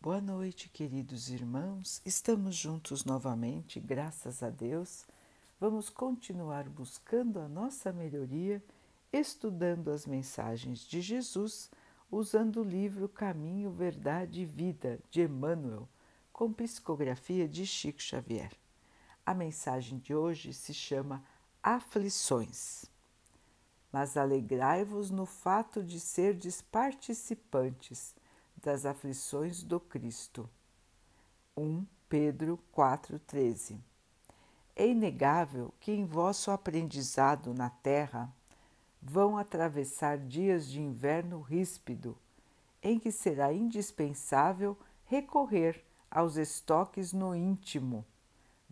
Boa noite, queridos irmãos. Estamos juntos novamente, graças a Deus. Vamos continuar buscando a nossa melhoria, estudando as mensagens de Jesus, usando o livro Caminho, Verdade e Vida de Emmanuel, com psicografia de Chico Xavier. A mensagem de hoje se chama Aflições. Mas alegrai-vos no fato de serdes participantes das aflições do Cristo. 1 Pedro 4,13 É inegável que em vosso aprendizado na terra vão atravessar dias de inverno ríspido, em que será indispensável recorrer aos estoques no íntimo,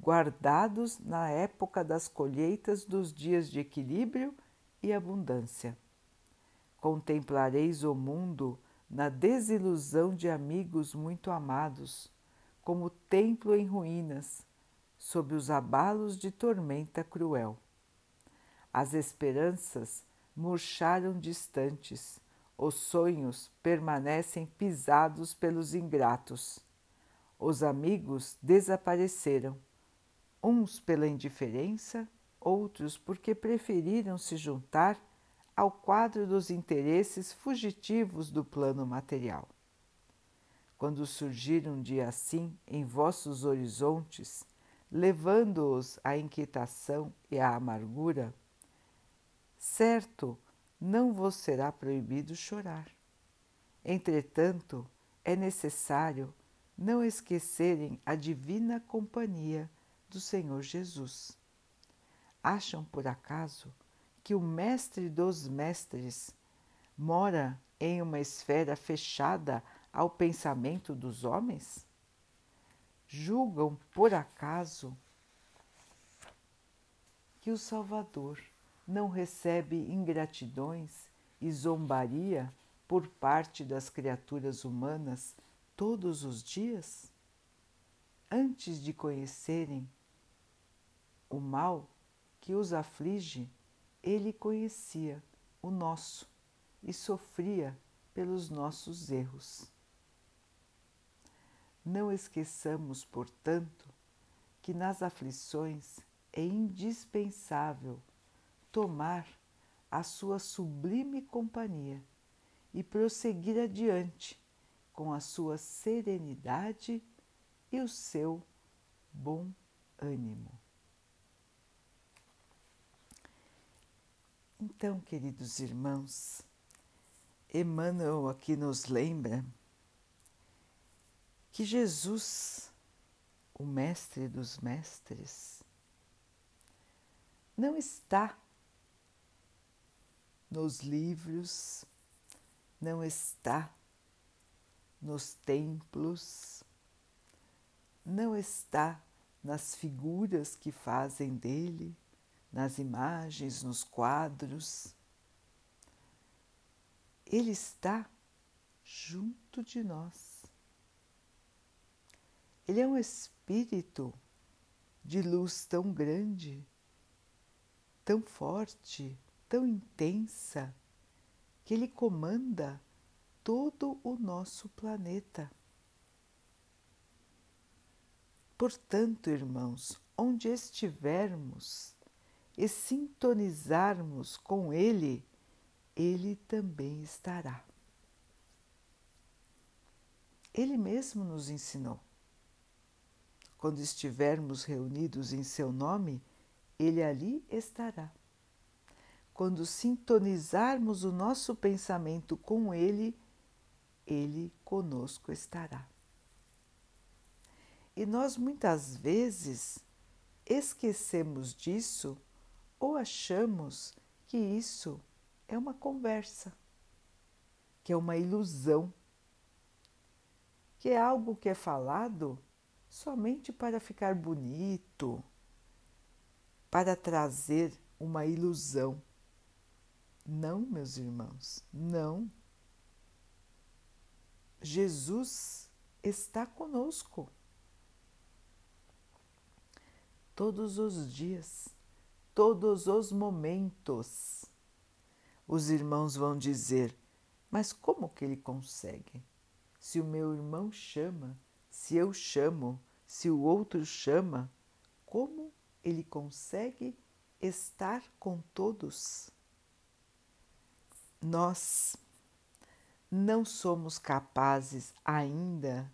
guardados na época das colheitas dos dias de equilíbrio e abundância. Contemplareis o mundo na desilusão de amigos muito amados, como templo em ruínas, sob os abalos de tormenta cruel. As esperanças murcharam distantes, os sonhos permanecem pisados pelos ingratos. Os amigos desapareceram, uns pela indiferença, outros porque preferiram se juntar ao quadro dos interesses fugitivos do plano material. Quando surgir um dia assim em vossos horizontes, levando-os à inquietação e à amargura, certo não vos será proibido chorar. Entretanto, é necessário não esquecerem a divina companhia do Senhor Jesus. Acham por acaso que o Mestre dos Mestres mora em uma esfera fechada ao pensamento dos homens? Julgam por acaso que o Salvador não recebe ingratidões e zombaria por parte das criaturas humanas todos os dias? Antes de conhecerem o mal que os aflige, ele conhecia o nosso e sofria pelos nossos erros. Não esqueçamos, portanto, que nas aflições é indispensável tomar a sua sublime companhia e prosseguir adiante com a sua serenidade e o seu bom ânimo. Então, queridos irmãos, Emmanuel aqui nos lembra que Jesus, o Mestre dos Mestres, não está nos livros, não está nos templos, não está nas figuras que fazem dele nas imagens, nos quadros. Ele está junto de nós. Ele é um espírito de luz tão grande, tão forte, tão intensa, que ele comanda todo o nosso planeta. Portanto, irmãos, onde estivermos, e sintonizarmos com Ele, Ele também estará. Ele mesmo nos ensinou. Quando estivermos reunidos em Seu nome, Ele ali estará. Quando sintonizarmos o nosso pensamento com Ele, Ele conosco estará. E nós muitas vezes esquecemos disso ou achamos que isso é uma conversa, que é uma ilusão, que é algo que é falado somente para ficar bonito, para trazer uma ilusão. Não, meus irmãos, não. Jesus está conosco todos os dias todos os momentos. Os irmãos vão dizer: Mas como que ele consegue? se o meu irmão chama, se eu chamo, se o outro chama, como ele consegue estar com todos? Nós não somos capazes ainda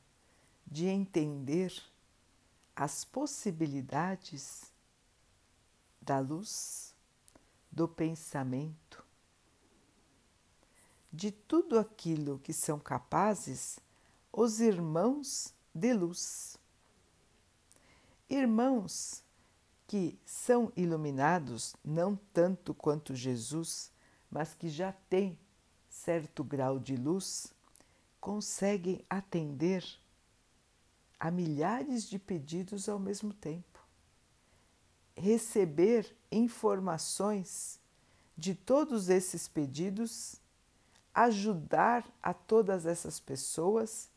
de entender as possibilidades da luz, do pensamento, de tudo aquilo que são capazes os irmãos de luz. Irmãos que são iluminados não tanto quanto Jesus, mas que já têm certo grau de luz, conseguem atender a milhares de pedidos ao mesmo tempo. Receber informações de todos esses pedidos, ajudar a todas essas pessoas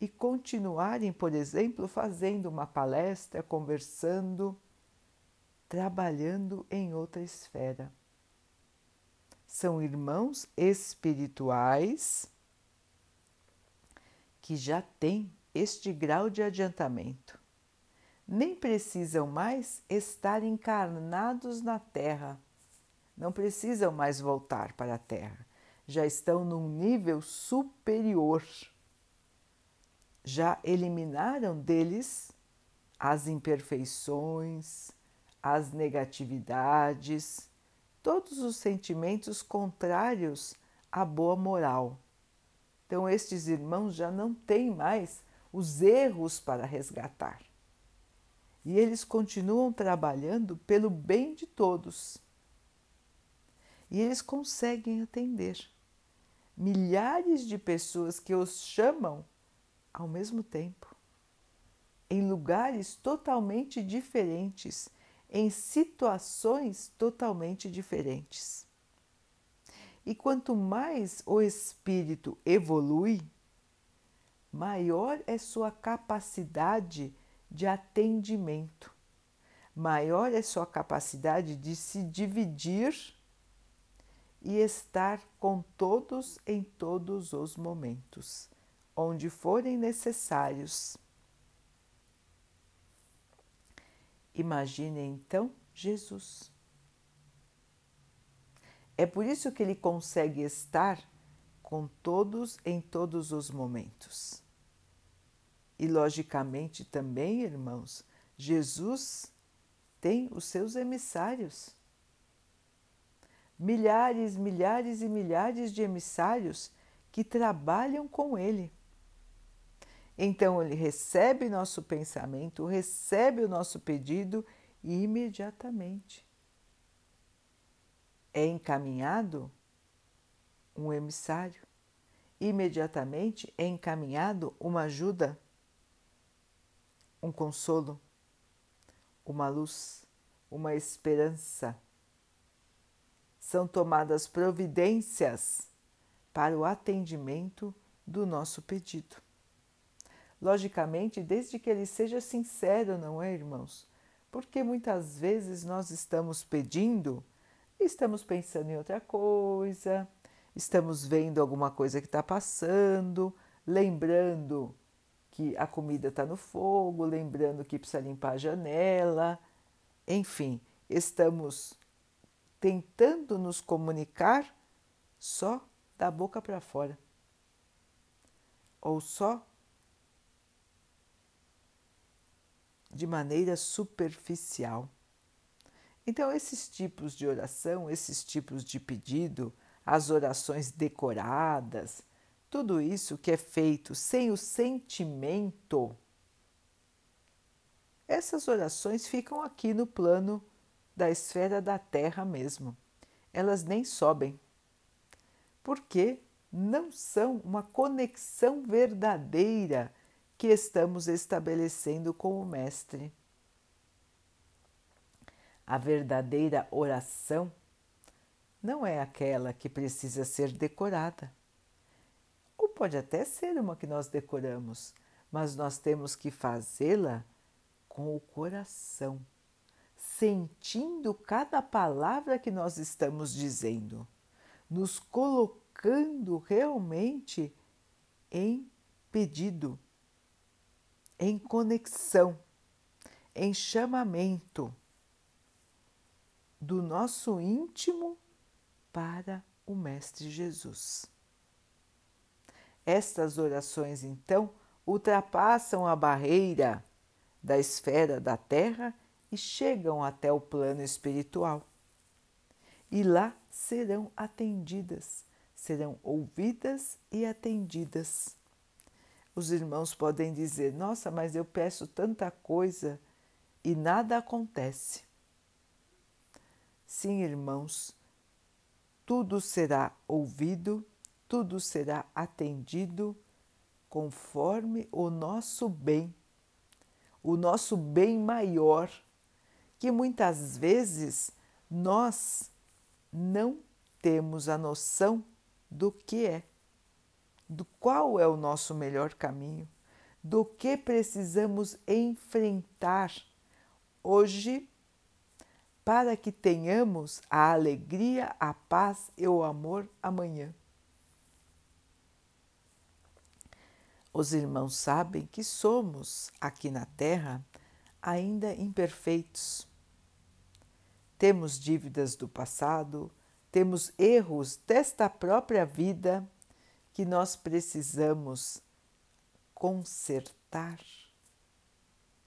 e continuarem, por exemplo, fazendo uma palestra, conversando, trabalhando em outra esfera. São irmãos espirituais que já têm este grau de adiantamento. Nem precisam mais estar encarnados na Terra, não precisam mais voltar para a Terra, já estão num nível superior. Já eliminaram deles as imperfeições, as negatividades, todos os sentimentos contrários à boa moral. Então, estes irmãos já não têm mais os erros para resgatar. E eles continuam trabalhando pelo bem de todos. E eles conseguem atender milhares de pessoas que os chamam ao mesmo tempo, em lugares totalmente diferentes, em situações totalmente diferentes. E quanto mais o espírito evolui, maior é sua capacidade de atendimento, maior é sua capacidade de se dividir e estar com todos em todos os momentos, onde forem necessários. Imagine então Jesus. É por isso que ele consegue estar com todos em todos os momentos. E logicamente também, irmãos, Jesus tem os seus emissários. Milhares, milhares e milhares de emissários que trabalham com ele. Então ele recebe nosso pensamento, recebe o nosso pedido e imediatamente é encaminhado um emissário. Imediatamente é encaminhado uma ajuda, um consolo, uma luz, uma esperança. São tomadas providências para o atendimento do nosso pedido. Logicamente, desde que ele seja sincero, não é, irmãos? Porque muitas vezes nós estamos pedindo estamos pensando em outra coisa, estamos vendo alguma coisa que está passando, lembrando que a comida está no fogo, lembrando que precisa limpar a janela, enfim, estamos tentando nos comunicar só da boca para fora, ou só de maneira superficial. Então, esses tipos de oração, esses tipos de pedido, as orações decoradas, tudo isso que é feito sem o sentimento, essas orações ficam aqui no plano da esfera da Terra mesmo. Elas nem sobem, porque não são uma conexão verdadeira que estamos estabelecendo com o Mestre. A verdadeira oração não é aquela que precisa ser decorada. Pode até ser uma que nós decoramos, mas nós temos que fazê-la com o coração, sentindo cada palavra que nós estamos dizendo, nos colocando realmente em pedido, em conexão, em chamamento do nosso íntimo para o Mestre Jesus. Estas orações, então, ultrapassam a barreira da esfera da Terra e chegam até o plano espiritual. E lá serão atendidas, serão ouvidas e atendidas. Os irmãos podem dizer: Nossa, mas eu peço tanta coisa e nada acontece. Sim, irmãos, tudo será ouvido, tudo será atendido conforme o nosso bem, o nosso bem maior, que muitas vezes nós não temos a noção do que é, do qual é o nosso melhor caminho, do que precisamos enfrentar hoje para que tenhamos a alegria, a paz e o amor amanhã. Os irmãos sabem que somos, aqui na Terra, ainda imperfeitos. Temos dívidas do passado, temos erros desta própria vida que nós precisamos consertar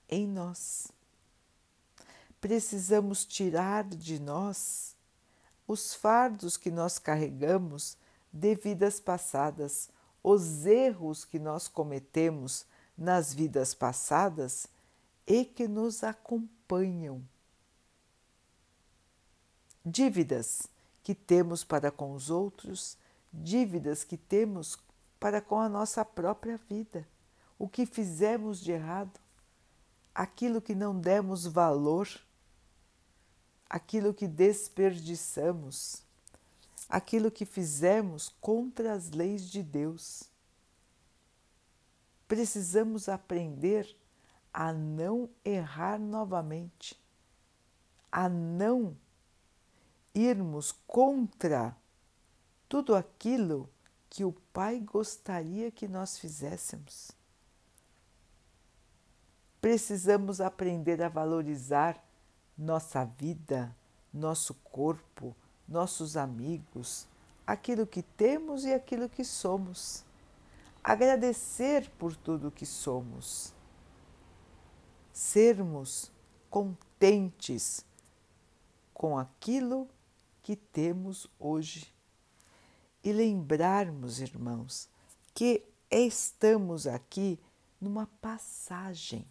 em nós precisamos tirar de nós os fardos que nós carregamos de vidas passadas, os erros que nós cometemos nas vidas passadas e que nos acompanham. Dívidas que temos para com os outros, dívidas que temos para com a nossa própria vida, o que fizemos de errado, aquilo que não demos valor aquilo que desperdiçamos, aquilo que fizemos contra as leis de Deus. Precisamos aprender a não errar novamente, a não irmos contra tudo aquilo que o Pai gostaria que nós fizéssemos. Precisamos aprender a valorizar nossa vida, nosso corpo, nossos amigos, aquilo que temos e aquilo que somos. Agradecer por tudo que somos. Sermos contentes com aquilo que temos hoje. E lembrarmos, irmãos, que estamos aqui numa passagem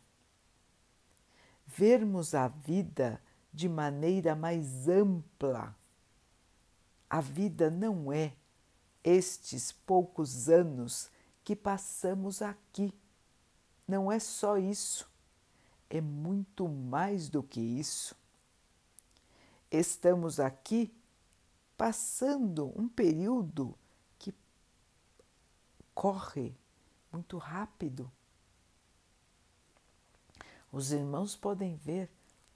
vermos a vida de maneira mais ampla. A vida não é estes poucos anos que passamos aqui. Não é só isso, é muito mais do que isso. Estamos aqui passando um período que corre muito rápido os irmãos podem ver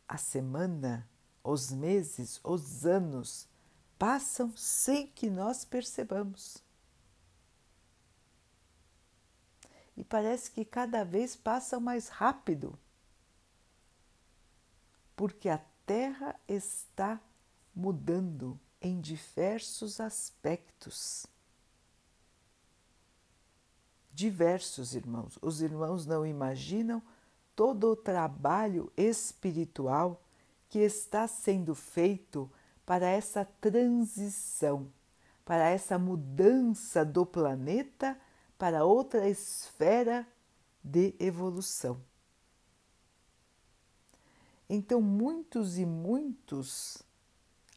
a semana, os meses, os anos passam sem que nós percebamos. E parece que cada vez passam mais rápido, porque a Terra está mudando em diversos aspectos. Diversos irmãos. Os irmãos não imaginam todo o trabalho espiritual que está sendo feito para essa transição, para essa mudança do planeta para outra esfera de evolução. Então, muitos e muitos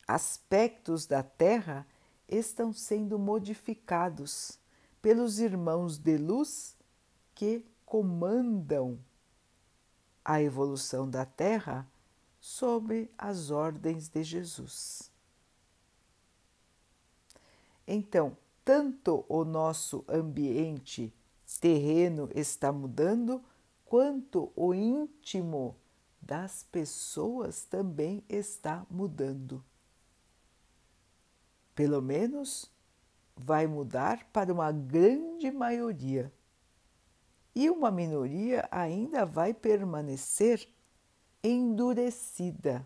aspectos da Terra estão sendo modificados pelos irmãos de luz que comandam a evolução da Terra sob as ordens de Jesus. Então, tanto o nosso ambiente terreno está mudando, quanto o íntimo das pessoas também está mudando. Pelo menos vai mudar para uma grande maioria. e uma minoria ainda vai permanecer endurecida,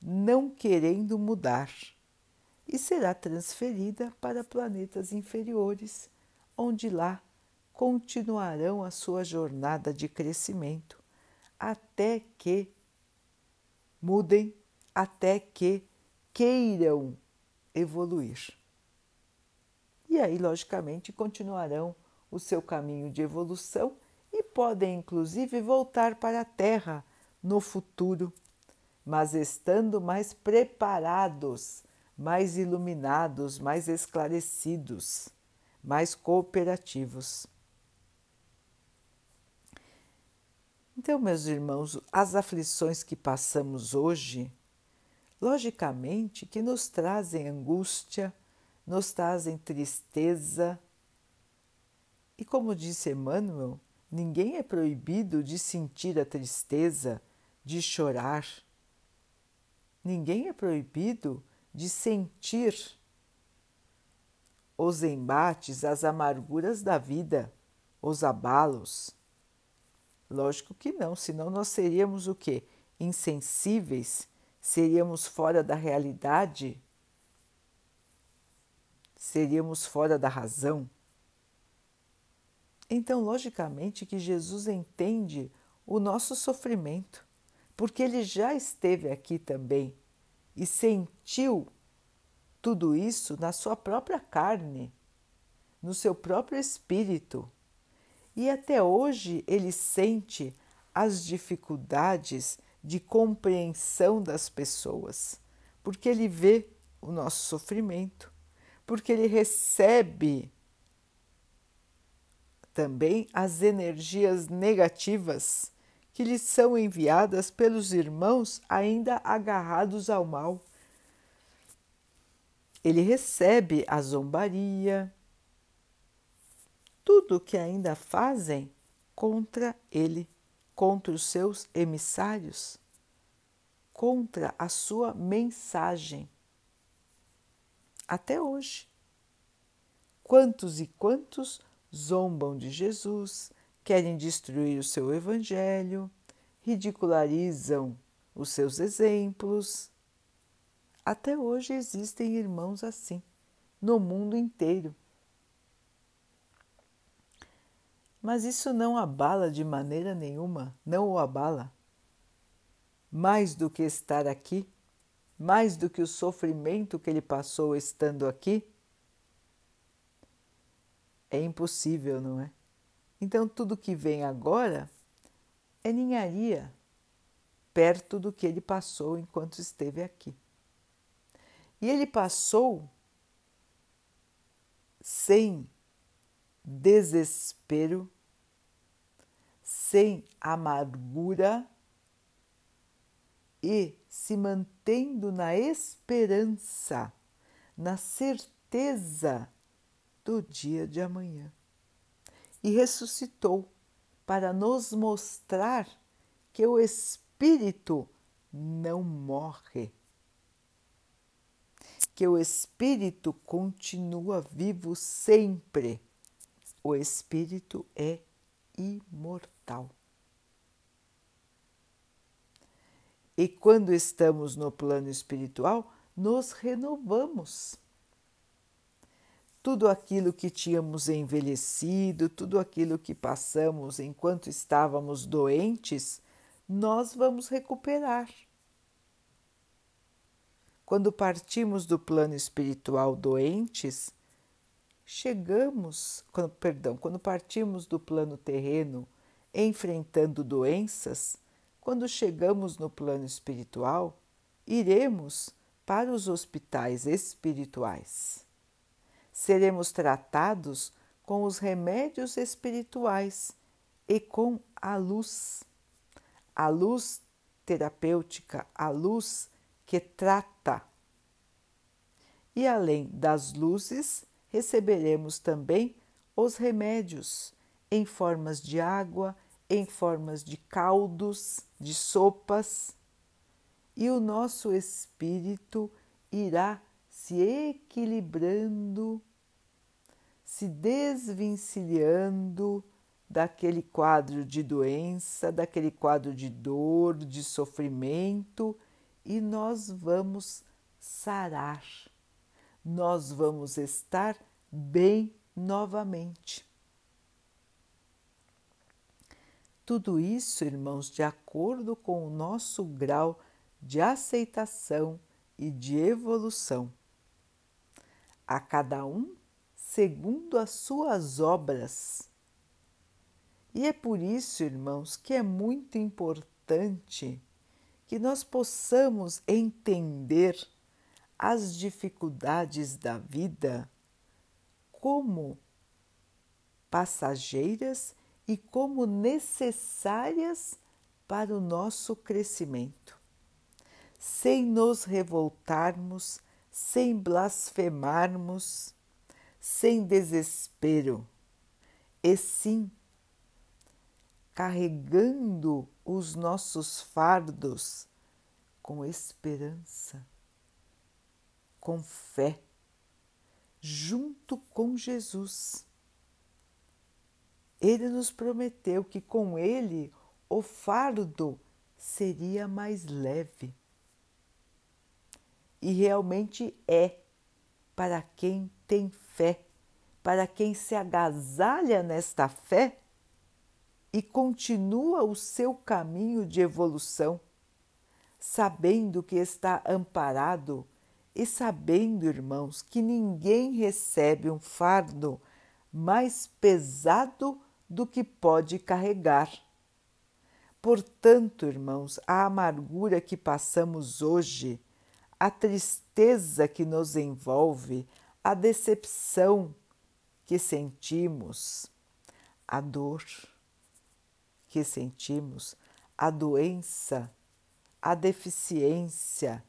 não querendo mudar, e será transferida para planetas inferiores, onde lá continuarão a sua jornada de crescimento até que mudem, até que queiram evoluir. E aí, logicamente, continuarão o seu caminho de evolução podem, inclusive, voltar para a Terra no futuro, mas estando mais preparados, mais iluminados, mais esclarecidos, mais cooperativos. Então, meus irmãos, as aflições que passamos hoje, logicamente que nos trazem angústia, nos trazem tristeza. E como disse Emmanuel, ninguém é proibido de sentir a tristeza, de chorar. Ninguém é proibido de sentir os embates, as amarguras da vida, os abalos. Lógico que não, senão nós seríamos o quê? Insensíveis, seríamos fora da realidade seríamos fora da razão? Então, logicamente, que Jesus entende o nosso sofrimento, porque ele já esteve aqui também e sentiu tudo isso na sua própria carne, no seu próprio espírito. E até hoje ele sente as dificuldades de compreensão das pessoas, porque ele vê o nosso sofrimento porque ele recebe também as energias negativas que lhe são enviadas pelos irmãos ainda agarrados ao mal. Ele recebe a zombaria, tudo que ainda fazem contra ele, contra os seus emissários, contra a sua mensagem até hoje. Quantos e quantos zombam de Jesus, querem destruir o seu Evangelho, ridicularizam os seus exemplos. Até hoje existem irmãos assim, no mundo inteiro. Mas isso não abala de maneira nenhuma, não o abala. Mais do que estar aqui, mais do que o sofrimento que ele passou estando aqui? É impossível, não é? Então, tudo que vem agora é ninharia perto do que ele passou enquanto esteve aqui. E ele passou sem desespero, sem amargura e se mantendo na esperança, na certeza do dia de amanhã. E ressuscitou para nos mostrar que o Espírito não morre, que o Espírito continua vivo sempre. O Espírito é imortal. E quando estamos no plano espiritual, nos renovamos. Tudo aquilo que tínhamos envelhecido, tudo aquilo que passamos enquanto estávamos doentes, nós vamos recuperar. Quando partimos do plano espiritual doentes, chegamos, quando, perdão, quando partimos do plano terreno enfrentando doenças, quando chegamos no plano espiritual, iremos para os hospitais espirituais. Seremos tratados com os remédios espirituais e com a luz. A luz terapêutica, a luz que trata. E além das luzes, receberemos também os remédios em formas de água, em formas de caldos, de sopas, e o nosso espírito irá se equilibrando, se desvencilhando daquele quadro de doença, daquele quadro de dor, de sofrimento e nós vamos sarar, nós vamos estar bem novamente. Tudo isso, irmãos, de acordo com o nosso grau de aceitação e de evolução. A cada um segundo as suas obras. E é por isso, irmãos, que é muito importante que nós possamos entender as dificuldades da vida como passageiras e como necessárias para o nosso crescimento, sem nos revoltarmos, sem blasfemarmos, sem desespero, e sim carregando os nossos fardos com esperança, com fé, junto com Jesus ele nos prometeu que com ele o fardo seria mais leve. E realmente é para quem tem fé, para quem se agasalha nesta fé e continua o seu caminho de evolução, sabendo que está amparado e sabendo, irmãos, que ninguém recebe um fardo mais pesado do que pode carregar. Portanto, irmãos, a amargura que passamos hoje, a tristeza que nos envolve, a decepção que sentimos, a dor que sentimos, a doença, a deficiência,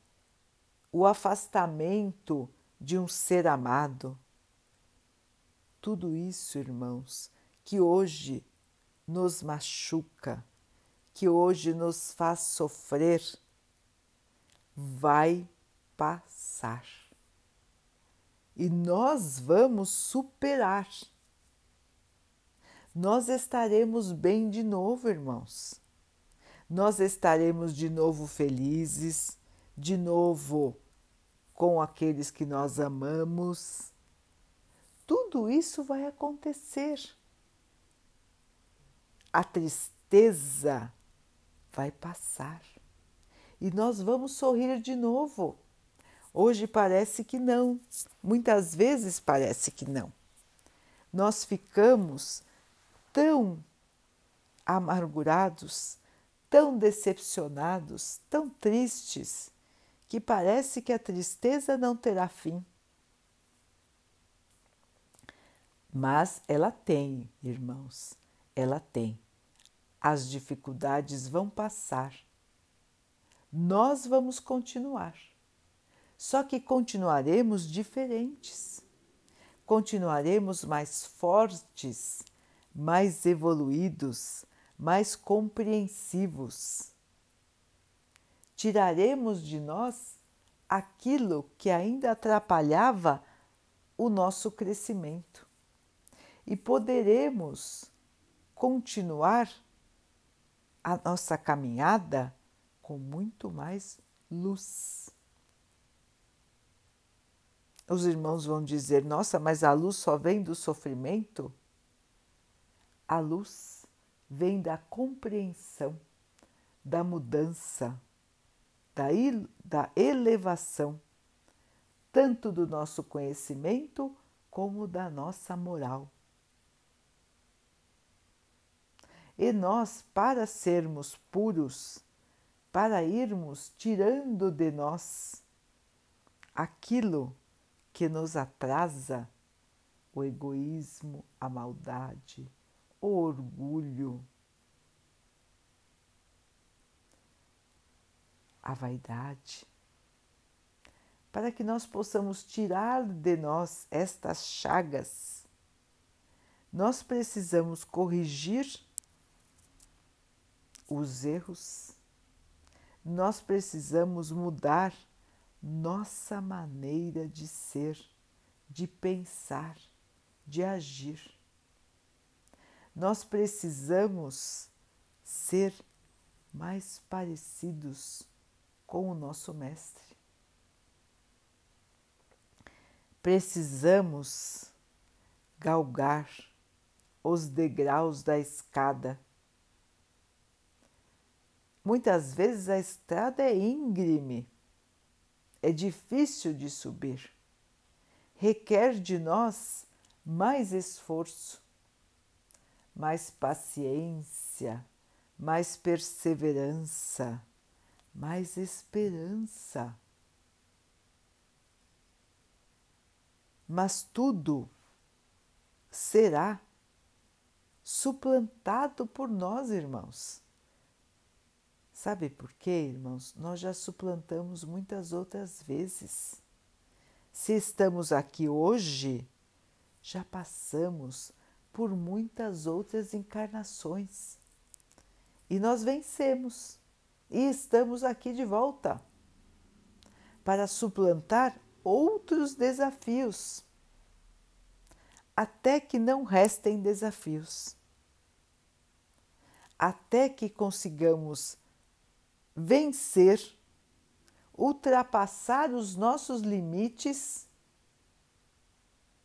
o afastamento de um ser amado. Tudo isso, irmãos, que hoje nos machuca, que hoje nos faz sofrer, vai passar. E nós vamos superar. Nós estaremos bem de novo, irmãos. Nós estaremos de novo felizes, de novo com aqueles que nós amamos. Tudo isso vai acontecer a tristeza vai passar e nós vamos sorrir de novo. Hoje parece que não, muitas vezes parece que não. Nós ficamos tão amargurados, tão decepcionados, tão tristes, que parece que a tristeza não terá fim. Mas ela tem, irmãos, ela tem. As dificuldades vão passar. Nós vamos continuar. Só que continuaremos diferentes. Continuaremos mais fortes, mais evoluídos, mais compreensivos. Tiraremos de nós aquilo que ainda atrapalhava o nosso crescimento e poderemos continuar a nossa caminhada com muito mais luz. Os irmãos vão dizer: nossa, mas a luz só vem do sofrimento? A luz vem da compreensão, da mudança, da, da elevação, tanto do nosso conhecimento como da nossa moral. E nós, para sermos puros, para irmos tirando de nós aquilo que nos atrasa, o egoísmo, a maldade, o orgulho, a vaidade, para que nós possamos tirar de nós estas chagas, nós precisamos corrigir os erros, nós precisamos mudar nossa maneira de ser, de pensar, de agir. nós precisamos ser mais parecidos com o nosso Mestre. Precisamos galgar os degraus da escada. Muitas vezes a estrada é íngreme, é difícil de subir, requer de nós mais esforço, mais paciência, mais perseverança, mais esperança. Mas tudo será suplantado por nós, irmãos. Sabe por quê, irmãos? Nós já suplantamos muitas outras vezes. Se estamos aqui hoje, já passamos por muitas outras encarnações e nós vencemos e estamos aqui de volta para suplantar outros desafios, até que não restem desafios, até que consigamos vencer, ultrapassar os nossos limites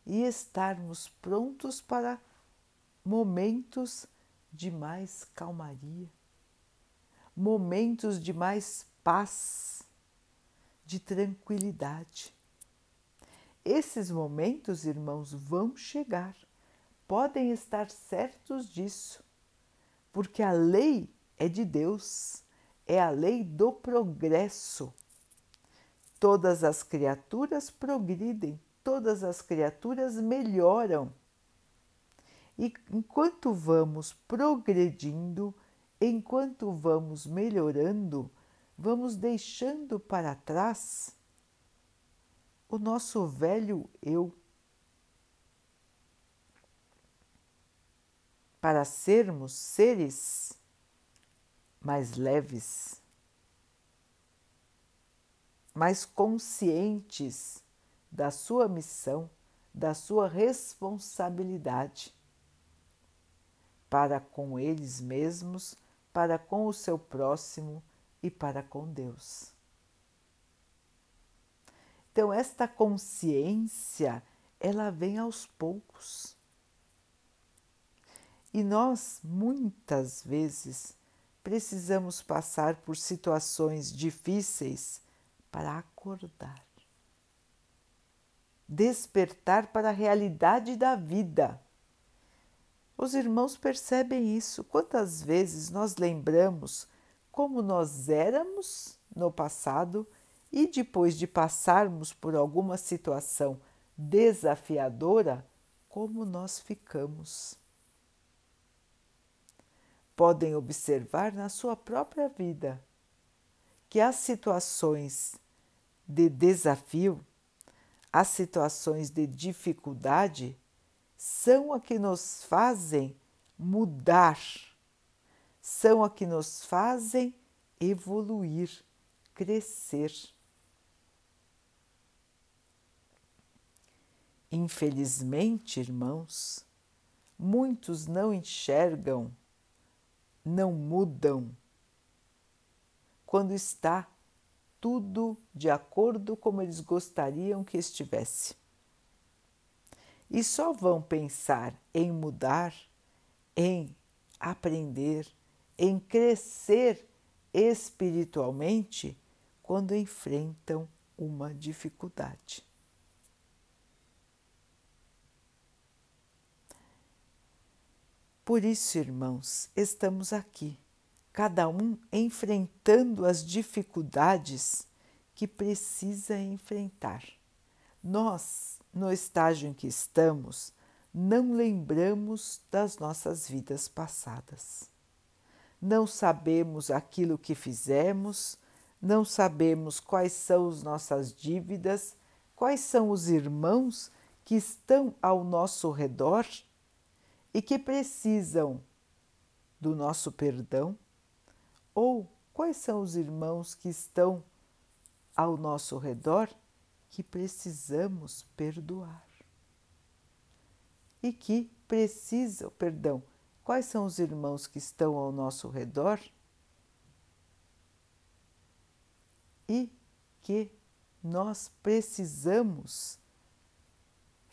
e estarmos prontos para momentos de mais calmaria, momentos de mais paz, de tranquilidade. Esses momentos, irmãos, vão chegar, podem estar certos disso, porque a lei é de Deus, é a lei do progresso. Todas as criaturas progridem, todas as criaturas melhoram. E enquanto vamos progredindo, enquanto vamos melhorando, vamos deixando para trás o nosso velho eu. Para sermos seres mais leves, mais conscientes da sua missão, da sua responsabilidade para com eles mesmos, para com o seu próximo e para com Deus. Então, esta consciência, ela vem aos poucos. E nós, muitas vezes, precisamos passar por situações difíceis para acordar despertar para a realidade da vida. Os irmãos percebem isso. Quantas vezes nós lembramos como nós éramos no passado e depois de passarmos por alguma situação desafiadora, como nós ficamos? Podem observar na sua própria vida que as situações de desafio as situações de dificuldade são a que nos fazem mudar, são a que nos fazem evoluir, crescer. Infelizmente, irmãos, muitos não enxergam, não mudam quando está tudo de acordo como eles gostariam que estivesse. E só vão pensar em mudar, em aprender, em crescer espiritualmente quando enfrentam uma dificuldade. Por isso, irmãos, estamos aqui cada um enfrentando as dificuldades que precisa enfrentar. Nós, no estágio em que estamos, não lembramos das nossas vidas passadas. Não sabemos aquilo que fizemos, não sabemos quais são as nossas dívidas, quais são os irmãos que estão ao nosso redor e que precisam do nosso perdão ou quais são os irmãos que estão ao nosso redor que precisamos perdoar? E que precisam, perdão, Quais são os irmãos que estão ao nosso redor e que nós precisamos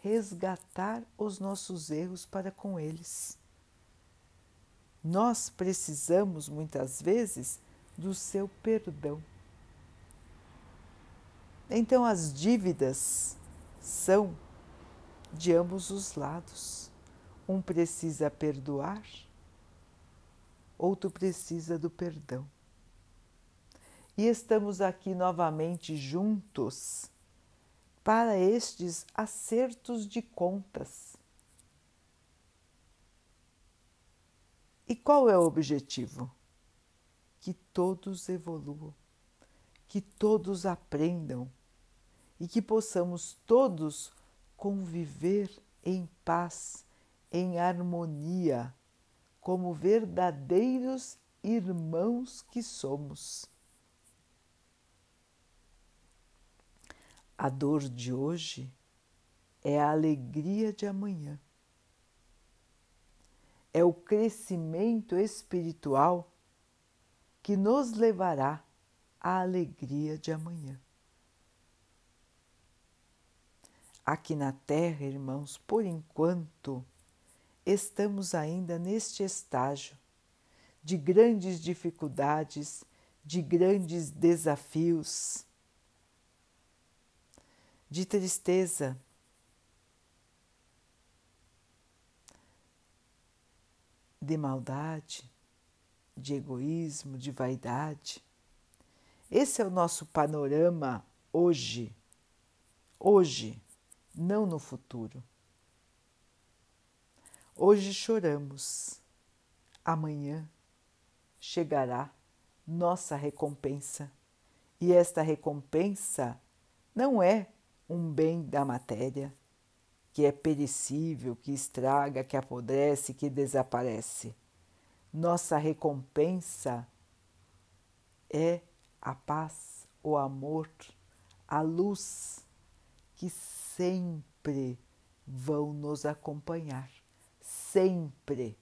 resgatar os nossos erros para com eles. Nós precisamos muitas vezes do seu perdão. Então, as dívidas são de ambos os lados. Um precisa perdoar, outro precisa do perdão. E estamos aqui novamente juntos para estes acertos de contas. E qual é o objetivo? Que todos evoluam, que todos aprendam e que possamos todos conviver em paz, em harmonia, como verdadeiros irmãos que somos. A dor de hoje é a alegria de amanhã. É o crescimento espiritual que nos levará à alegria de amanhã. Aqui na Terra, irmãos, por enquanto, estamos ainda neste estágio de grandes dificuldades, de grandes desafios, de tristeza. De maldade, de egoísmo, de vaidade. Esse é o nosso panorama hoje. Hoje não no futuro. Hoje choramos, amanhã chegará nossa recompensa. E esta recompensa não é um bem da matéria, que é perecível, que estraga, que apodrece, que desaparece. Nossa recompensa é a paz, o amor, a luz que sempre vão nos acompanhar, sempre.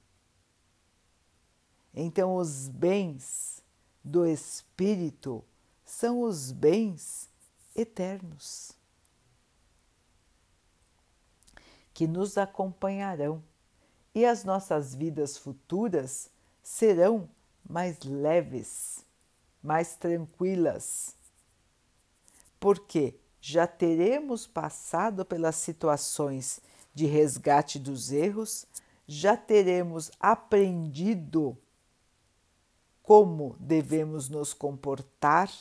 Então, os bens do Espírito são os bens eternos que nos acompanharão. E as nossas vidas futuras serão mais leves, mais tranquilas. Porque já teremos passado pelas situações de resgate dos erros, já teremos aprendido como devemos nos comportar,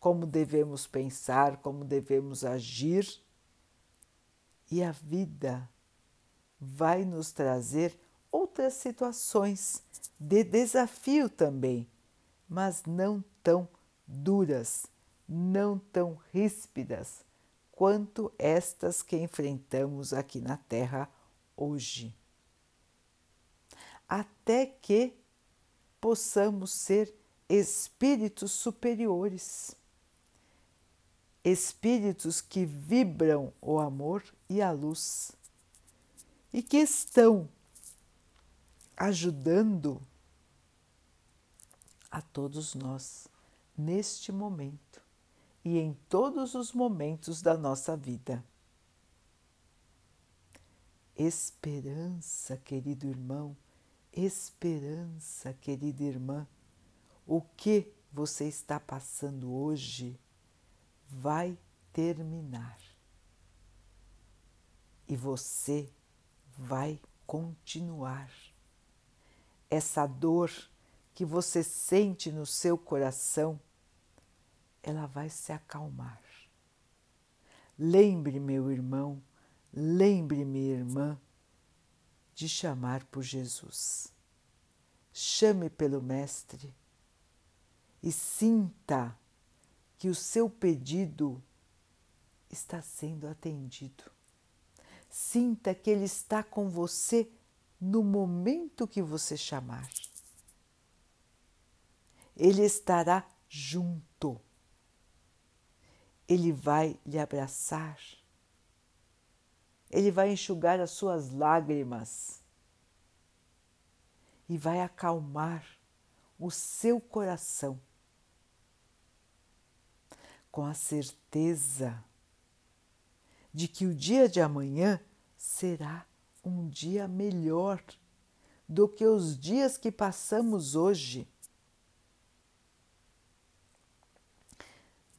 como devemos pensar, como devemos agir, e a vida vai nos trazer outras situações de desafio também, mas não tão duras não tão ríspidas quanto estas que enfrentamos aqui na Terra hoje. Até que possamos ser espíritos superiores, espíritos que vibram o amor e a luz e que estão ajudando a todos nós neste momento e em todos os momentos da nossa vida. Esperança, querido irmão, esperança, querida irmã. O que você está passando hoje vai terminar. E você vai continuar. Essa dor que você sente no seu coração ela vai se acalmar. Lembre, meu irmão, lembre, minha irmã, de chamar por Jesus. Chame pelo Mestre e sinta que o seu pedido está sendo atendido. Sinta que Ele está com você no momento que você chamar. Ele estará junto ele vai lhe abraçar, ele vai enxugar as suas lágrimas e vai acalmar o seu coração com a certeza de que o dia de amanhã será um dia melhor do que os dias que passamos hoje.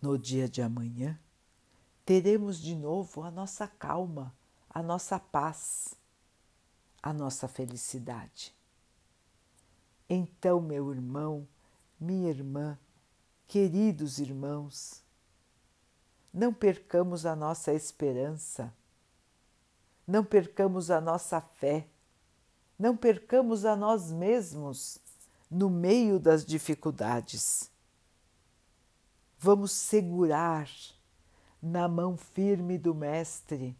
No dia de amanhã, teremos de novo a nossa calma, a nossa paz, a nossa felicidade. Então, meu irmão, minha irmã, queridos irmãos, não percamos a nossa esperança, não percamos a nossa fé, não percamos a nós mesmos no meio das dificuldades. Vamos segurar na mão firme do Mestre.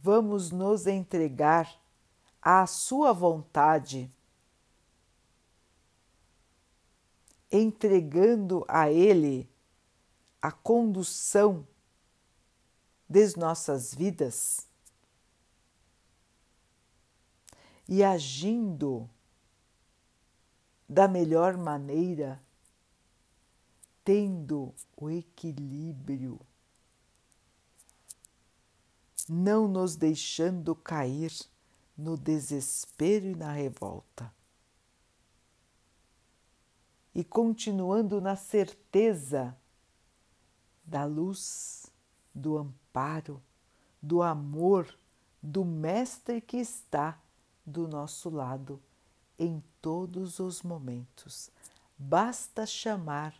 Vamos nos entregar à Sua vontade, entregando a Ele a condução das nossas vidas e agindo da melhor maneira, tendo o equilíbrio, não nos deixando cair no desespero e na revolta. E continuando na certeza da luz, do amparo, do amor do Mestre que está do nosso lado em todos os momentos. Basta chamar,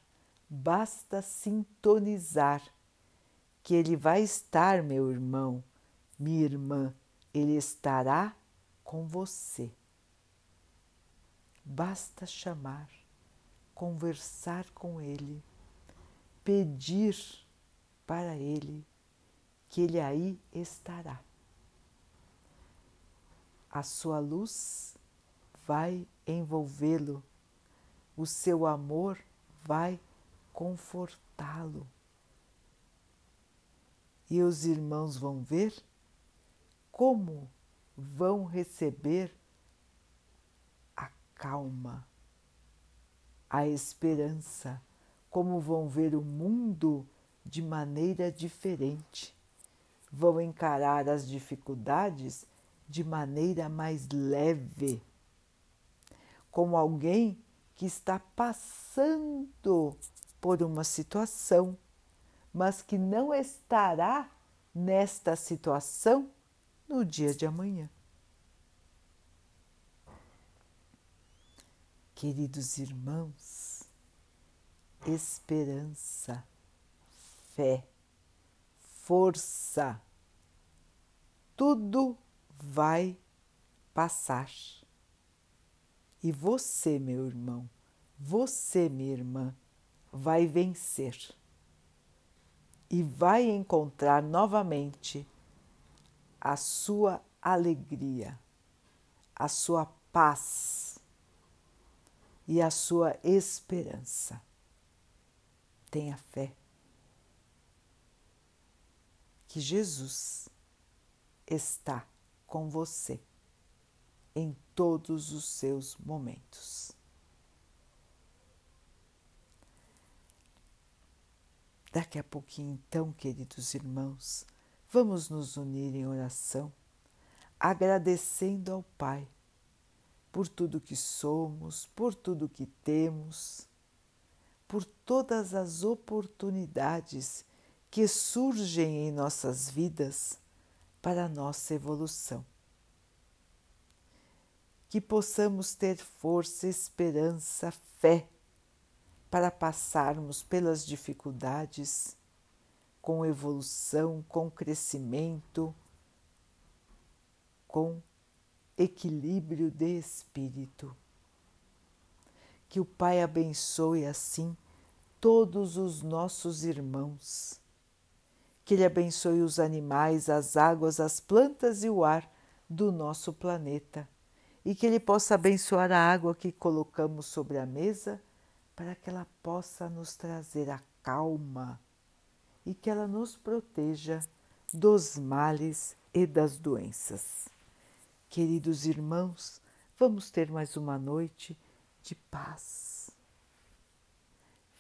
basta sintonizar, que Ele vai estar, meu irmão, minha irmã, Ele estará com você. Basta chamar, conversar com Ele pedir para Ele que Ele aí estará. A sua luz vai envolvê-lo, o seu amor vai confortá-lo. E os irmãos vão ver como vão receber a calma, a esperança como vão ver o mundo de maneira diferente, vão encarar as dificuldades de maneira mais leve, como alguém que está passando por uma situação, mas que não estará nesta situação no dia de amanhã. Queridos irmãos, esperança, fé, força. Tudo vai passar. E você, meu irmão, você, minha irmã, vai vencer e vai encontrar novamente a sua alegria, a sua paz e a sua esperança. Tenha fé que Jesus está com você em todos os seus momentos. Daqui a pouquinho, então, queridos irmãos, vamos nos unir em oração, agradecendo ao Pai por tudo que somos, por tudo que temos por todas as oportunidades que surgem em nossas vidas para a nossa evolução. Que possamos ter força, esperança, fé para passarmos pelas dificuldades com evolução, com crescimento, com equilíbrio de espírito que o Pai abençoe assim todos os nossos irmãos. Que Ele abençoe os animais, as águas, as plantas e o ar do nosso planeta. E que Ele possa abençoar a água que colocamos sobre a mesa para que ela possa nos trazer a calma e que ela nos proteja dos males e das doenças. Queridos irmãos, vamos ter mais uma noite de paz.